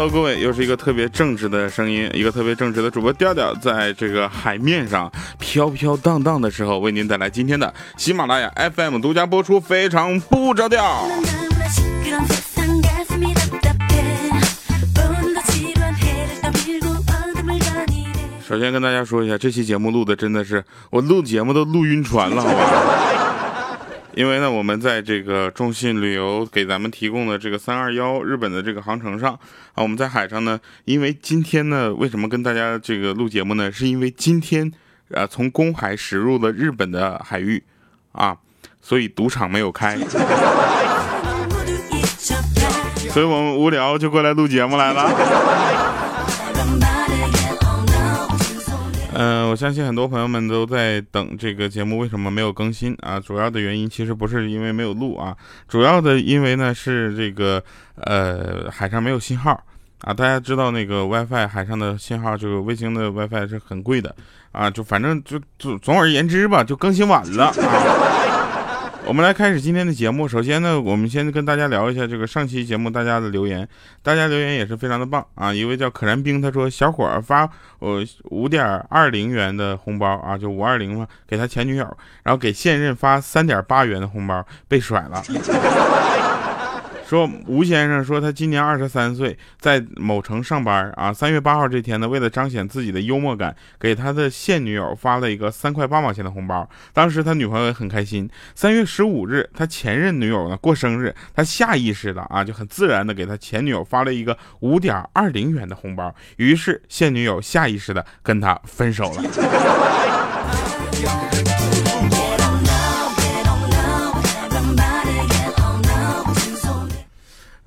Hello，各位，又是一个特别正直的声音，一个特别正直的主播调调，在这个海面上飘飘荡荡的时候，为您带来今天的喜马拉雅 FM 独家播出，非常不着调。首先跟大家说一下，这期节目录的真的是我录节目都录晕船了，好吧？因为呢，我们在这个中信旅游给咱们提供的这个三二幺日本的这个航程上啊，我们在海上呢，因为今天呢，为什么跟大家这个录节目呢？是因为今天啊，从公海驶入了日本的海域啊，所以赌场没有开，所以我们无聊就过来录节目来了。嗯，我相信很多朋友们都在等这个节目为什么没有更新啊？主要的原因其实不是因为没有录啊，主要的因为呢是这个呃海上没有信号啊。大家知道那个 WiFi 海上的信号，这个卫星的 WiFi 是很贵的啊。就反正就总总而言之吧，就更新晚了。我们来开始今天的节目。首先呢，我们先跟大家聊一下这个上期节目大家的留言。大家留言也是非常的棒啊！一位叫可燃冰，他说小伙儿发呃五点二零元的红包啊，就五二零嘛，给他前女友，然后给现任发三点八元的红包，被甩了。说吴先生说他今年二十三岁，在某城上班啊。三月八号这天呢，为了彰显自己的幽默感，给他的现女友发了一个三块八毛钱的红包。当时他女朋友也很开心。三月十五日，他前任女友呢过生日，他下意识的啊就很自然的给他前女友发了一个五点二零元的红包。于是现女友下意识的跟他分手了。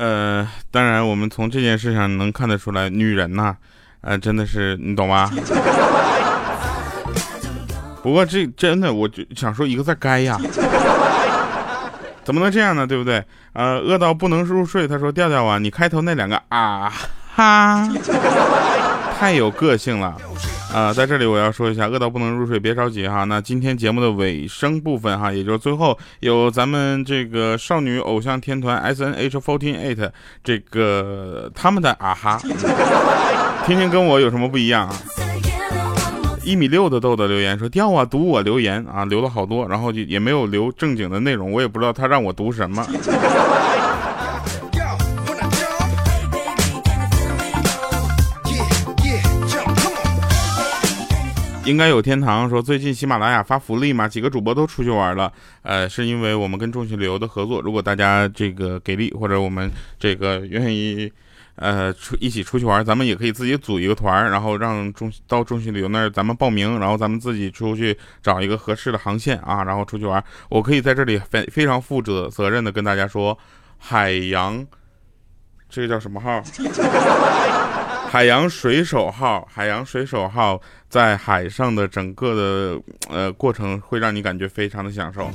呃，当然，我们从这件事上能看得出来，女人呐，呃，真的是你懂吗？不过这真的，我就想说一个字，该呀！怎么能这样呢？对不对？呃，饿到不能入睡，他说调调啊，你开头那两个啊哈，太有个性了。啊，在这里我要说一下，饿到不能入睡，别着急哈。那今天节目的尾声部分哈，也就是最后有咱们这个少女偶像天团 S N H fourteen eight 这个他们的啊哈，听听跟我有什么不一样啊？一米六的豆豆留言说掉啊，读我留言啊，留了好多，然后就也没有留正经的内容，我也不知道他让我读什么。应该有天堂说最近喜马拉雅发福利嘛，几个主播都出去玩了。呃，是因为我们跟众信旅游的合作，如果大家这个给力，或者我们这个愿意，呃，出一起出去玩，咱们也可以自己组一个团，然后让中到众信旅游那儿咱们报名，然后咱们自己出去找一个合适的航线啊，然后出去玩。我可以在这里非非常负责责任的跟大家说，海洋，这个叫什么号？海洋水手号，海洋水手号在海上的整个的呃过程会让你感觉非常的享受。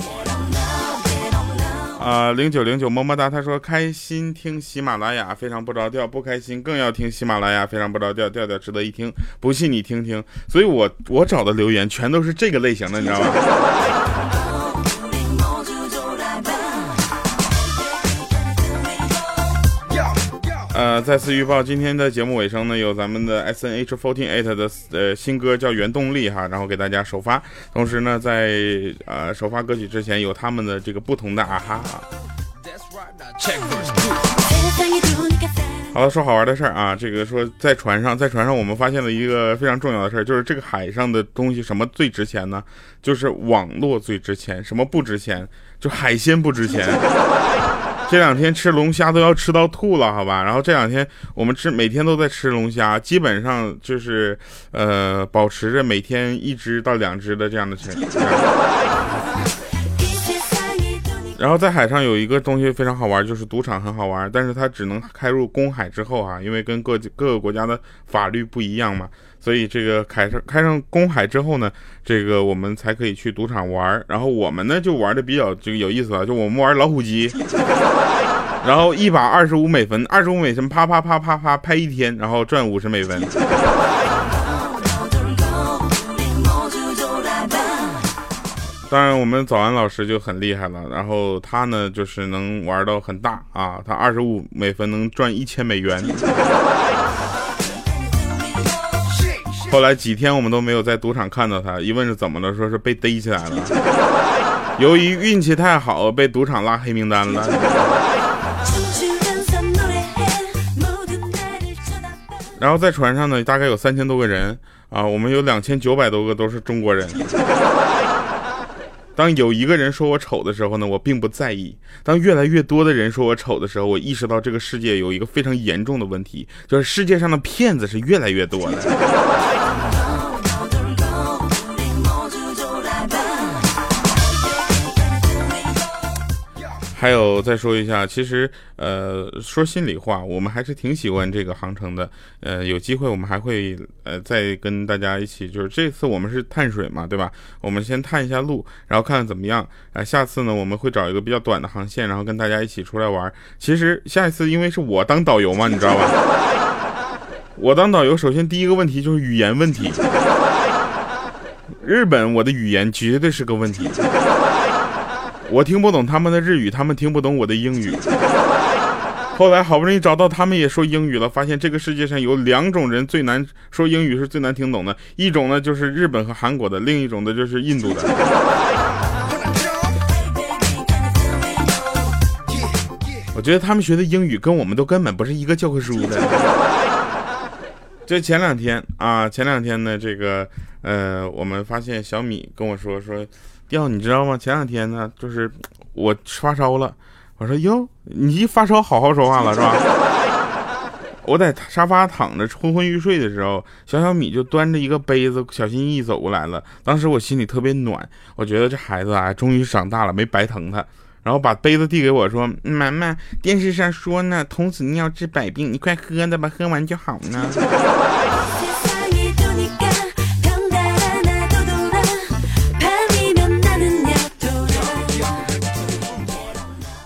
啊，零九零九么么哒，他说开心听喜马拉雅非常不着调，不开心更要听喜马拉雅非常不着调，调调值得一听，不信你听听。所以我我找的留言全都是这个类型的，你知道吗？再次预报今天的节目尾声呢，有咱们的 S N H fourteen eight 的呃新歌叫《原动力》哈，然后给大家首发。同时呢，在呃首发歌曲之前，有他们的这个不同的啊哈。好了，说好玩的事儿啊，这个说在船上，在船上我们发现了一个非常重要的事儿，就是这个海上的东西什么最值钱呢？就是网络最值钱，什么不值钱？就海鲜不值钱。这两天吃龙虾都要吃到吐了，好吧？然后这两天我们吃，每天都在吃龙虾，基本上就是呃，保持着每天一只到两只的这样的吃。然后在海上有一个东西非常好玩，就是赌场很好玩，但是它只能开入公海之后啊，因为跟各各个国家的法律不一样嘛，所以这个开上开上公海之后呢，这个我们才可以去赌场玩。然后我们呢就玩的比较这个有意思了，就我们玩老虎机，然后一把二十五美分，二十五美分啪啪啪啪啪拍一天，然后赚五十美分。当然，我们早安老师就很厉害了，然后他呢就是能玩到很大啊，他二十五美分能赚一千美元。后来几天我们都没有在赌场看到他，一问是怎么了，说是被逮起来了。由于运气太好，被赌场拉黑名单了。然后在船上呢，大概有三千多个人啊，我们有两千九百多个都是中国人。当有一个人说我丑的时候呢，我并不在意；当越来越多的人说我丑的时候，我意识到这个世界有一个非常严重的问题，就是世界上的骗子是越来越多了。还有再说一下，其实呃说心里话，我们还是挺喜欢这个航程的。呃，有机会我们还会呃再跟大家一起，就是这次我们是探水嘛，对吧？我们先探一下路，然后看看怎么样。啊，下次呢我们会找一个比较短的航线，然后跟大家一起出来玩。其实下一次因为是我当导游嘛，你知道吧？我当导游，首先第一个问题就是语言问题。日本我的语言绝对是个问题。我听不懂他们的日语，他们听不懂我的英语。后来好不容易找到他们也说英语了，发现这个世界上有两种人最难说英语是最难听懂的，一种呢就是日本和韩国的，另一种的就是印度的。我觉得他们学的英语跟我们都根本不是一个教科书的。就前两天啊，前两天呢，这个呃，我们发现小米跟我说说。掉，你知道吗？前两天呢，就是我发烧了。我说哟，你一发烧好好说话了是吧？我在沙发躺着昏昏欲睡的时候，小小米就端着一个杯子，小心翼翼走过来了。当时我心里特别暖，我觉得这孩子啊，终于长大了，没白疼他。然后把杯子递给我说：“妈妈，电视上说呢，童子尿治百病，你快喝的吧，喝完就好呢。”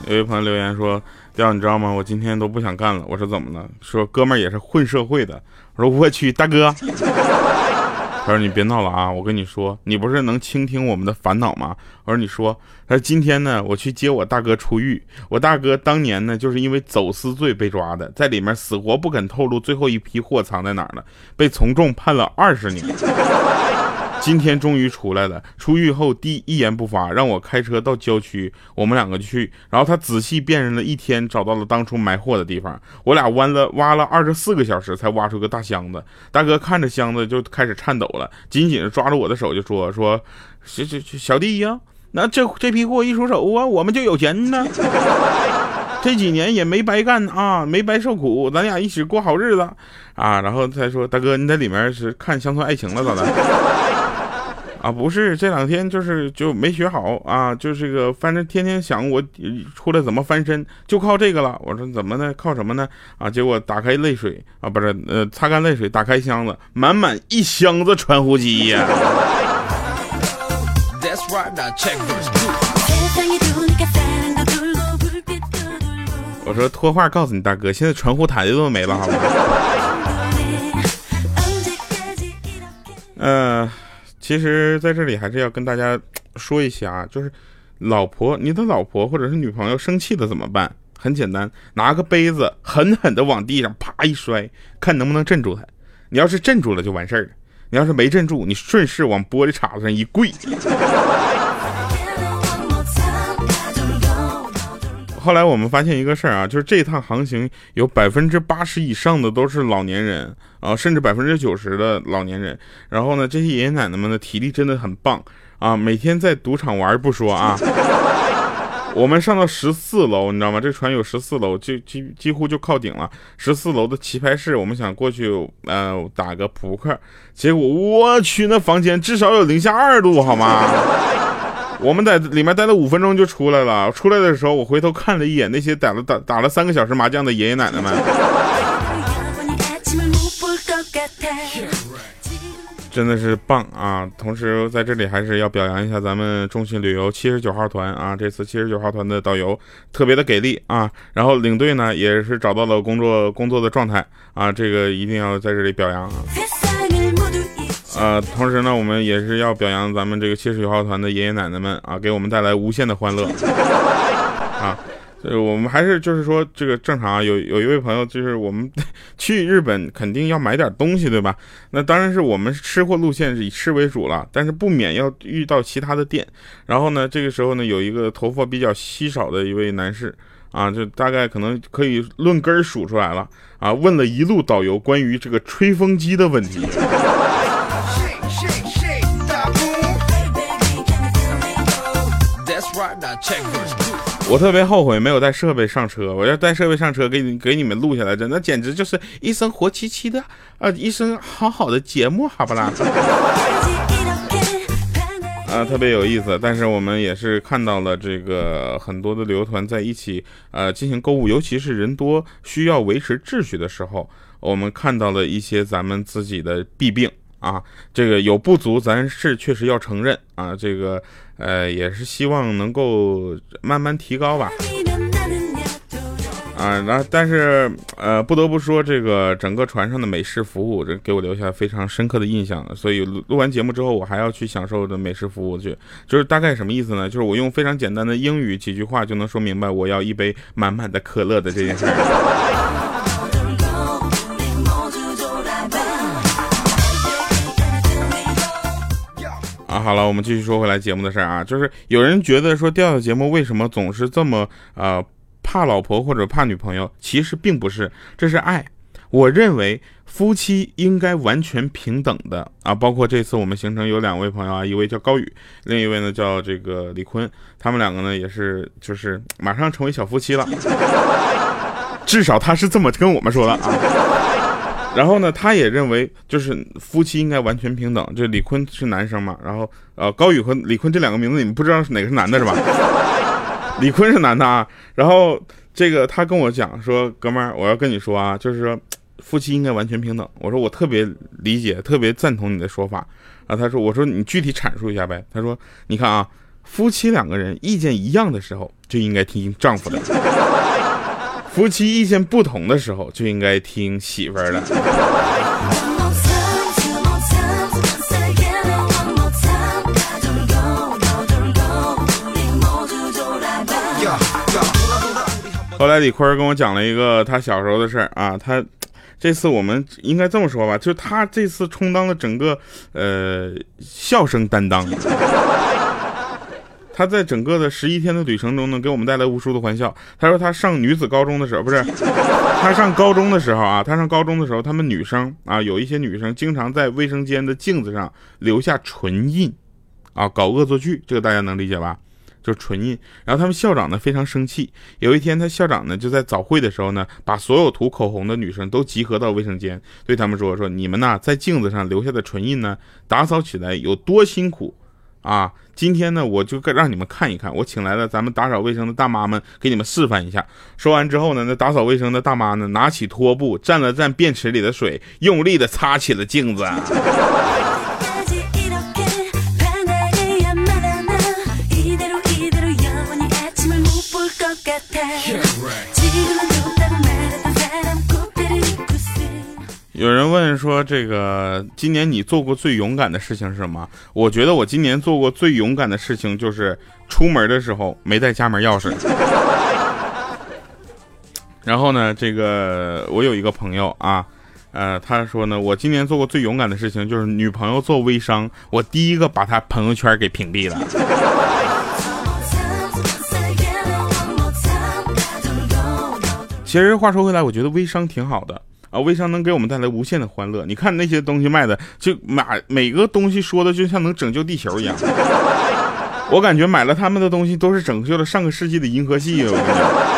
有一朋友留言说：“调，你知道吗？我今天都不想干了。”我说：“怎么了？”说：“哥们儿也是混社会的。”我说：“我去，大哥。” 他说：“你别闹了啊！我跟你说，你不是能倾听我们的烦恼吗？”我说：“你说。”他说：“今天呢，我去接我大哥出狱。我大哥当年呢，就是因为走私罪被抓的，在里面死活不肯透露最后一批货藏在哪儿了，被从重判了二十年。” 今天终于出来了，出狱后第一言不发，让我开车到郊区，我们两个去。然后他仔细辨认了一天，找到了当初埋货的地方。我俩弯了挖了二十四个小时，才挖出个大箱子。大哥看着箱子就开始颤抖了，紧紧的抓着我的手就说：“说，小小小弟呀，那这这批货一出手啊，我们就有钱呢。这几年也没白干啊，没白受苦，咱俩一起过好日子啊。”然后他说：“大哥，你在里面是看乡村爱情了咋的？”啊，不是这两天就是就没学好啊，就是个，反正天天想我出来怎么翻身，就靠这个了。我说怎么呢？靠什么呢？啊，结果打开泪水啊，不是呃，擦干泪水，打开箱子，满满一箱子传呼机呀。我说托话告诉你大哥，现在传呼台都没了，好吗？嗯。其实，在这里还是要跟大家说一下啊，就是老婆，你的老婆或者是女朋友生气了怎么办？很简单，拿个杯子狠狠的往地上啪一摔，看能不能镇住她。你要是镇住了就完事儿了，你要是没镇住，你顺势往玻璃碴子上一跪。后来我们发现一个事儿啊，就是这一趟航行有百分之八十以上的都是老年人啊，甚至百分之九十的老年人。然后呢，这些爷爷奶奶们的体力真的很棒啊，每天在赌场玩不说啊，我们上到十四楼，你知道吗？这船有十四楼，就几几乎就靠顶了。十四楼的棋牌室，我们想过去呃打个扑克，结果我去，那房间至少有零下二度，好吗？我们在里面待了五分钟就出来了。出来的时候，我回头看了一眼那些打了打打了三个小时麻将的爷爷奶奶们，真的是棒啊！同时在这里还是要表扬一下咱们中信旅游七十九号团啊，这次七十九号团的导游特别的给力啊，然后领队呢也是找到了工作工作的状态啊，这个一定要在这里表扬啊。呃，同时呢，我们也是要表扬咱们这个七十九号团的爷爷奶奶们啊，给我们带来无限的欢乐 啊。呃，我们还是就是说这个正常啊。有有一位朋友就是我们 去日本肯定要买点东西，对吧？那当然是我们吃货路线是以吃为主了，但是不免要遇到其他的店。然后呢，这个时候呢，有一个头发比较稀少的一位男士啊，就大概可能可以论根数出来了啊，问了一路导游关于这个吹风机的问题。我特别后悔没有带设备上车，我要带设备上车给你给你们录下来，真的简直就是一生活戚戚的啊，一声好好的节目，好不啦？啊，特别有意思。但是我们也是看到了这个很多的旅游团在一起呃进行购物，尤其是人多需要维持秩序的时候，我们看到了一些咱们自己的弊病啊，这个有不足，咱是确实要承认啊，这个。呃，也是希望能够慢慢提高吧。啊，那但是呃，不得不说，这个整个船上的美式服务，这给我留下非常深刻的印象。所以录完节目之后，我还要去享受的美式服务去。就是大概什么意思呢？就是我用非常简单的英语几句话就能说明白，我要一杯满满的可乐的这件事。好了，我们继续说回来节目的事儿啊，就是有人觉得说调调节目为什么总是这么呃怕老婆或者怕女朋友，其实并不是，这是爱。我认为夫妻应该完全平等的啊，包括这次我们行程有两位朋友啊，一位叫高宇，另一位呢叫这个李坤，他们两个呢也是就是马上成为小夫妻了，至少他是这么跟我们说的啊。然后呢，他也认为就是夫妻应该完全平等。这李坤是男生嘛，然后呃，高宇和李坤这两个名字你们不知道是哪个是男的是吧？李坤是男的啊。然后这个他跟我讲说，哥们儿，我要跟你说啊，就是说夫妻应该完全平等。我说我特别理解，特别赞同你的说法啊。他说，我说你具体阐述一下呗。他说，你看啊，夫妻两个人意见一样的时候，就应该听丈夫的。夫妻意见不同的时候，就应该听媳妇儿的。后来李坤跟我讲了一个他小时候的事儿啊，他这次我们应该这么说吧，就他这次充当了整个呃笑声担当。他在整个的十一天的旅程中呢，给我们带来无数的欢笑。他说他上女子高中的时候，不是 他上高中的时候啊，他上高中的时候，他们女生啊，有一些女生经常在卫生间的镜子上留下唇印，啊，搞恶作剧，这个大家能理解吧？就是唇印。然后他们校长呢非常生气，有一天他校长呢就在早会的时候呢，把所有涂口红的女生都集合到卫生间，对他们说说你们呐在镜子上留下的唇印呢，打扫起来有多辛苦。啊，今天呢，我就让你们看一看，我请来了咱们打扫卫生的大妈们，给你们示范一下。说完之后呢，那打扫卫生的大妈呢，拿起拖布，蘸了蘸便池里的水，用力的擦起了镜子。这个今年你做过最勇敢的事情是什么？”我觉得我今年做过最勇敢的事情就是出门的时候没带家门钥匙。然后呢，这个我有一个朋友啊，呃，他说呢，我今年做过最勇敢的事情就是女朋友做微商，我第一个把她朋友圈给屏蔽了。其实话说回来，我觉得微商挺好的。啊，微商能给我们带来无限的欢乐。你看那些东西卖的，就买每个东西说的就像能拯救地球一样。我感觉买了他们的东西都是拯救了上个世纪的银河系。我跟你讲。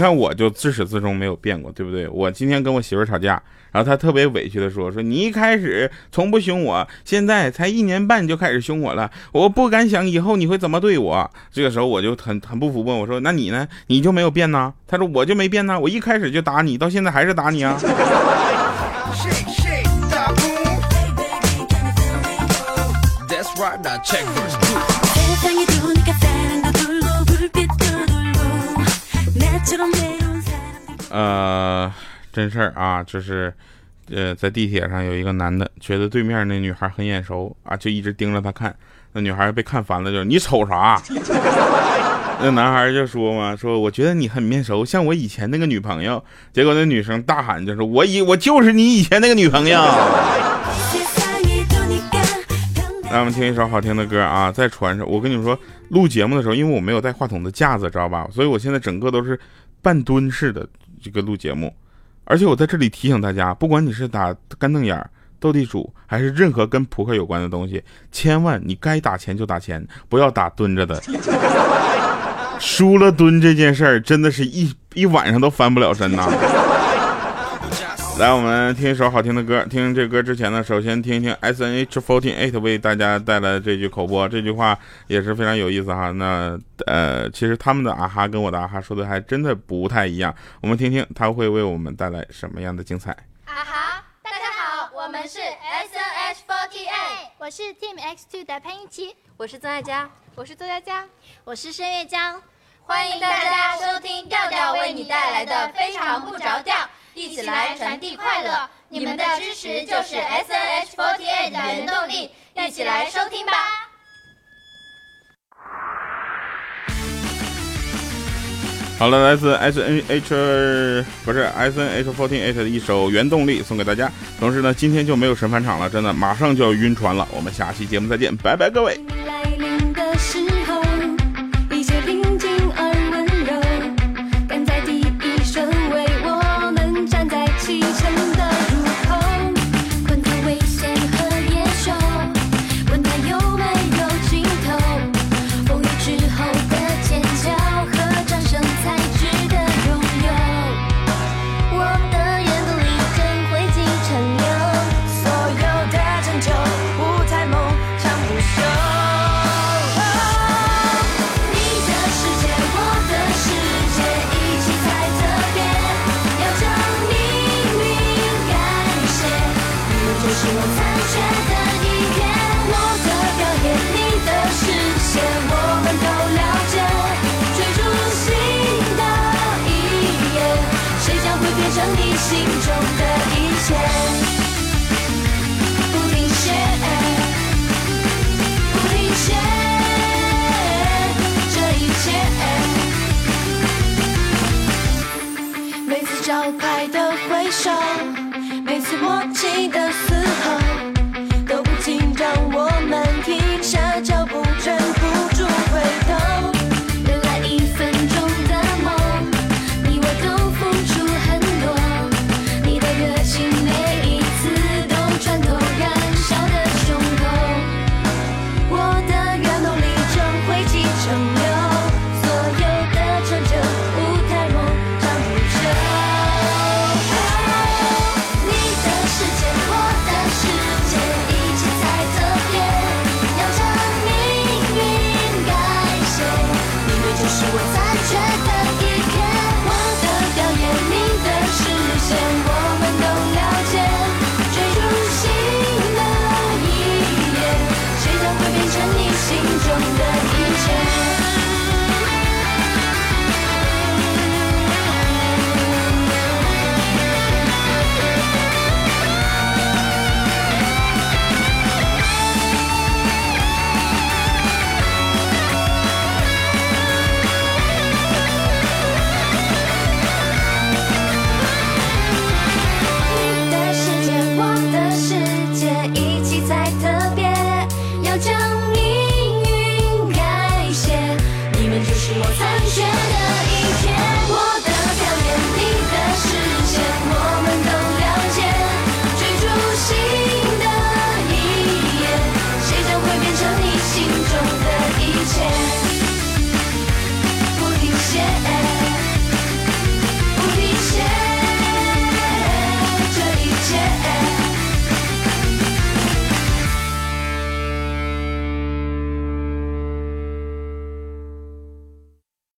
看，我就自始至终没有变过，对不对？我今天跟我媳妇吵架，然后她特别委屈的说：“说你一开始从不凶我，现在才一年半就开始凶我了，我不敢想以后你会怎么对我。”这个时候我就很很不服，问我说：“那你呢？你就没有变呢？”她说：“我就没变呢，我一开始就打你，到现在还是打你啊。” 呃，真事儿啊，就是，呃，在地铁上有一个男的觉得对面那女孩很眼熟啊，就一直盯着她看。那女孩被看烦了，就是你瞅啥？那男孩就说嘛，说我觉得你很面熟，像我以前那个女朋友。结果那女生大喊就说：“我以我就是你以前那个女朋友。”来，我们听一首好听的歌啊，在船上。我跟你们说，录节目的时候，因为我没有带话筒的架子，知道吧？所以我现在整个都是半蹲式的这个录节目。而且我在这里提醒大家，不管你是打干瞪眼、斗地主，还是任何跟扑克有关的东西，千万你该打钱就打钱，不要打蹲着的。输了蹲这件事儿，真的是一一晚上都翻不了身呐。来，我们听一首好听的歌。听这歌之前呢，首先听一听 S N H forty eight 为大家带来的这句口播。这句话也是非常有意思哈。那呃，其实他们的啊哈跟我的啊哈说的还真的不太一样。我们听听他会为我们带来什么样的精彩。啊哈，大家好，我们是 S N H forty eight，我是 Team X two 的潘一琪，我是曾爱佳，我是周佳佳，我是申月江。欢迎大家收听调调为你带来的非常不着调。一起来传递快乐，你们的支持就是 S N H forty eight 的原动力。一起来收听吧。好了，来自 S N H 不是 S N H forty eight 的一首原动力送给大家。同时呢，今天就没有神返场了，真的马上就要晕船了。我们下期节目再见，拜拜各位。手每次握紧的时候